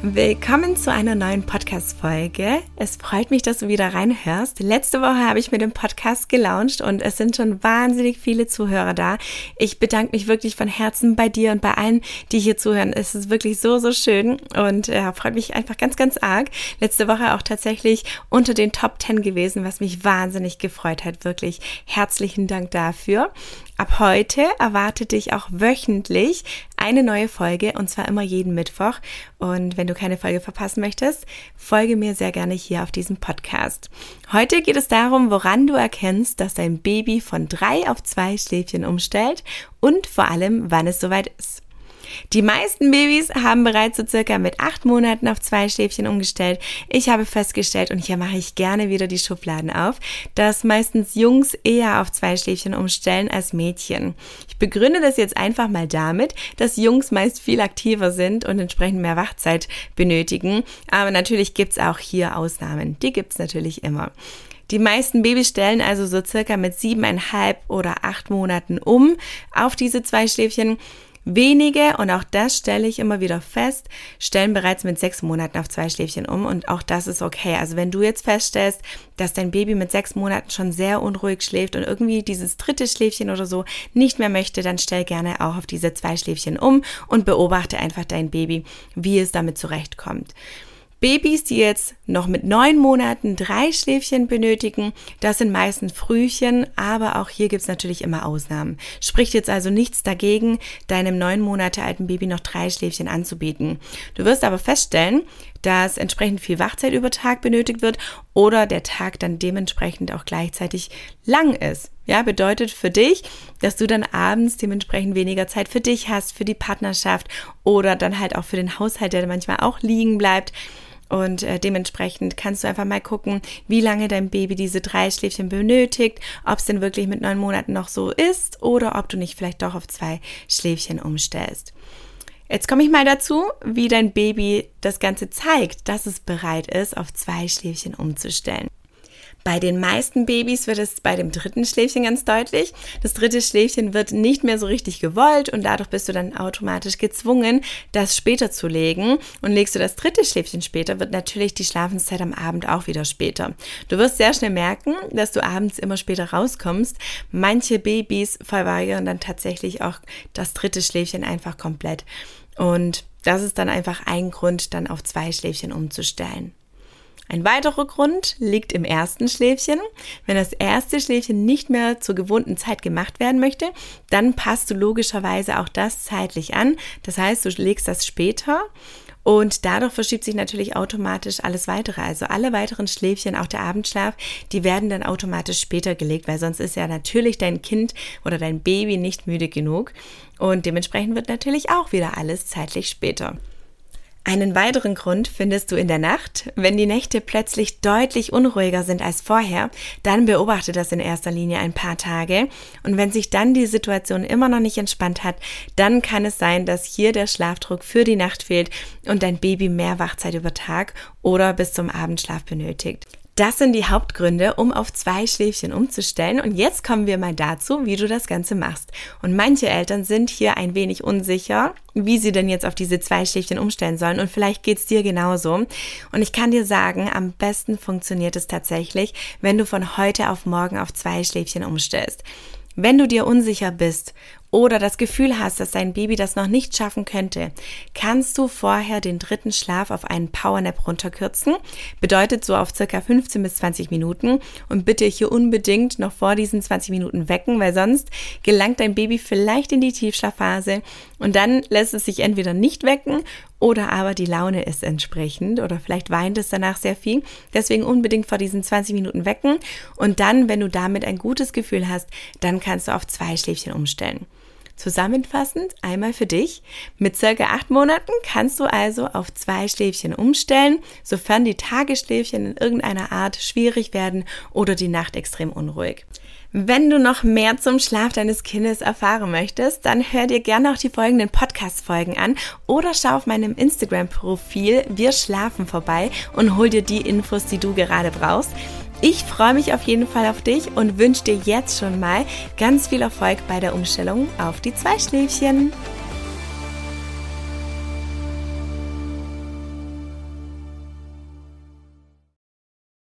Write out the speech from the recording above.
Willkommen zu einer neuen Podcast-Folge. Es freut mich, dass du wieder reinhörst. Letzte Woche habe ich mit dem Podcast gelauncht und es sind schon wahnsinnig viele Zuhörer da. Ich bedanke mich wirklich von Herzen bei dir und bei allen, die hier zuhören. Es ist wirklich so, so schön und ja, freut mich einfach ganz, ganz arg. Letzte Woche auch tatsächlich unter den Top 10 gewesen, was mich wahnsinnig gefreut hat. Wirklich herzlichen Dank dafür. Ab heute erwartet dich auch wöchentlich eine neue Folge und zwar immer jeden Mittwoch. Und wenn du keine Folge verpassen möchtest, folge mir sehr gerne hier auf diesem Podcast. Heute geht es darum, woran du erkennst, dass dein Baby von drei auf zwei Schläfchen umstellt und vor allem, wann es soweit ist. Die meisten Babys haben bereits so circa mit acht Monaten auf zwei Schläfchen umgestellt. Ich habe festgestellt, und hier mache ich gerne wieder die Schubladen auf, dass meistens Jungs eher auf zwei Schläfchen umstellen als Mädchen. Ich begründe das jetzt einfach mal damit, dass Jungs meist viel aktiver sind und entsprechend mehr Wachzeit benötigen. Aber natürlich gibt's auch hier Ausnahmen. Die gibt's natürlich immer. Die meisten Babys stellen also so circa mit siebeneinhalb oder acht Monaten um auf diese zwei Schläfchen. Wenige, und auch das stelle ich immer wieder fest, stellen bereits mit sechs Monaten auf zwei Schläfchen um und auch das ist okay. Also wenn du jetzt feststellst, dass dein Baby mit sechs Monaten schon sehr unruhig schläft und irgendwie dieses dritte Schläfchen oder so nicht mehr möchte, dann stell gerne auch auf diese zwei Schläfchen um und beobachte einfach dein Baby, wie es damit zurechtkommt. Babys, die jetzt noch mit neun Monaten drei Schläfchen benötigen, das sind meistens Frühchen, aber auch hier gibt's natürlich immer Ausnahmen. Spricht jetzt also nichts dagegen, deinem neun Monate alten Baby noch drei Schläfchen anzubieten. Du wirst aber feststellen, dass entsprechend viel Wachzeit über Tag benötigt wird oder der Tag dann dementsprechend auch gleichzeitig lang ist. Ja, bedeutet für dich, dass du dann abends dementsprechend weniger Zeit für dich hast, für die Partnerschaft oder dann halt auch für den Haushalt, der manchmal auch liegen bleibt. Und äh, dementsprechend kannst du einfach mal gucken, wie lange dein Baby diese drei Schläfchen benötigt, ob es denn wirklich mit neun Monaten noch so ist oder ob du nicht vielleicht doch auf zwei Schläfchen umstellst. Jetzt komme ich mal dazu, wie dein Baby das Ganze zeigt, dass es bereit ist, auf zwei Schläfchen umzustellen. Bei den meisten Babys wird es bei dem dritten Schläfchen ganz deutlich. Das dritte Schläfchen wird nicht mehr so richtig gewollt und dadurch bist du dann automatisch gezwungen, das später zu legen. Und legst du das dritte Schläfchen später, wird natürlich die Schlafenszeit am Abend auch wieder später. Du wirst sehr schnell merken, dass du abends immer später rauskommst. Manche Babys verweigern dann tatsächlich auch das dritte Schläfchen einfach komplett. Und das ist dann einfach ein Grund, dann auf zwei Schläfchen umzustellen. Ein weiterer Grund liegt im ersten Schläfchen. Wenn das erste Schläfchen nicht mehr zur gewohnten Zeit gemacht werden möchte, dann passt du logischerweise auch das zeitlich an. Das heißt, du legst das später und dadurch verschiebt sich natürlich automatisch alles weitere. Also alle weiteren Schläfchen, auch der Abendschlaf, die werden dann automatisch später gelegt, weil sonst ist ja natürlich dein Kind oder dein Baby nicht müde genug. Und dementsprechend wird natürlich auch wieder alles zeitlich später. Einen weiteren Grund findest du in der Nacht. Wenn die Nächte plötzlich deutlich unruhiger sind als vorher, dann beobachte das in erster Linie ein paar Tage. Und wenn sich dann die Situation immer noch nicht entspannt hat, dann kann es sein, dass hier der Schlafdruck für die Nacht fehlt und dein Baby mehr Wachzeit über Tag oder bis zum Abendschlaf benötigt. Das sind die Hauptgründe, um auf zwei Schläfchen umzustellen. Und jetzt kommen wir mal dazu, wie du das Ganze machst. Und manche Eltern sind hier ein wenig unsicher, wie sie denn jetzt auf diese zwei Schläfchen umstellen sollen. Und vielleicht geht's dir genauso. Und ich kann dir sagen, am besten funktioniert es tatsächlich, wenn du von heute auf morgen auf zwei Schläfchen umstellst. Wenn du dir unsicher bist oder das Gefühl hast, dass dein Baby das noch nicht schaffen könnte, kannst du vorher den dritten Schlaf auf einen Powernap runterkürzen. Bedeutet so auf circa 15 bis 20 Minuten und bitte hier unbedingt noch vor diesen 20 Minuten wecken, weil sonst gelangt dein Baby vielleicht in die Tiefschlafphase und dann lässt es sich entweder nicht wecken oder aber die Laune ist entsprechend oder vielleicht weint es danach sehr viel. Deswegen unbedingt vor diesen 20 Minuten wecken und dann, wenn du damit ein gutes Gefühl hast, dann kannst du auf zwei Schläfchen umstellen. Zusammenfassend einmal für dich. Mit circa acht Monaten kannst du also auf zwei Schläfchen umstellen, sofern die Tagesschläfchen in irgendeiner Art schwierig werden oder die Nacht extrem unruhig. Wenn du noch mehr zum Schlaf deines Kindes erfahren möchtest, dann hör dir gerne auch die folgenden Podcast-Folgen an oder schau auf meinem Instagram-Profil Wir schlafen vorbei und hol dir die Infos, die du gerade brauchst. Ich freue mich auf jeden Fall auf dich und wünsche dir jetzt schon mal ganz viel Erfolg bei der Umstellung auf die Zweischläfchen.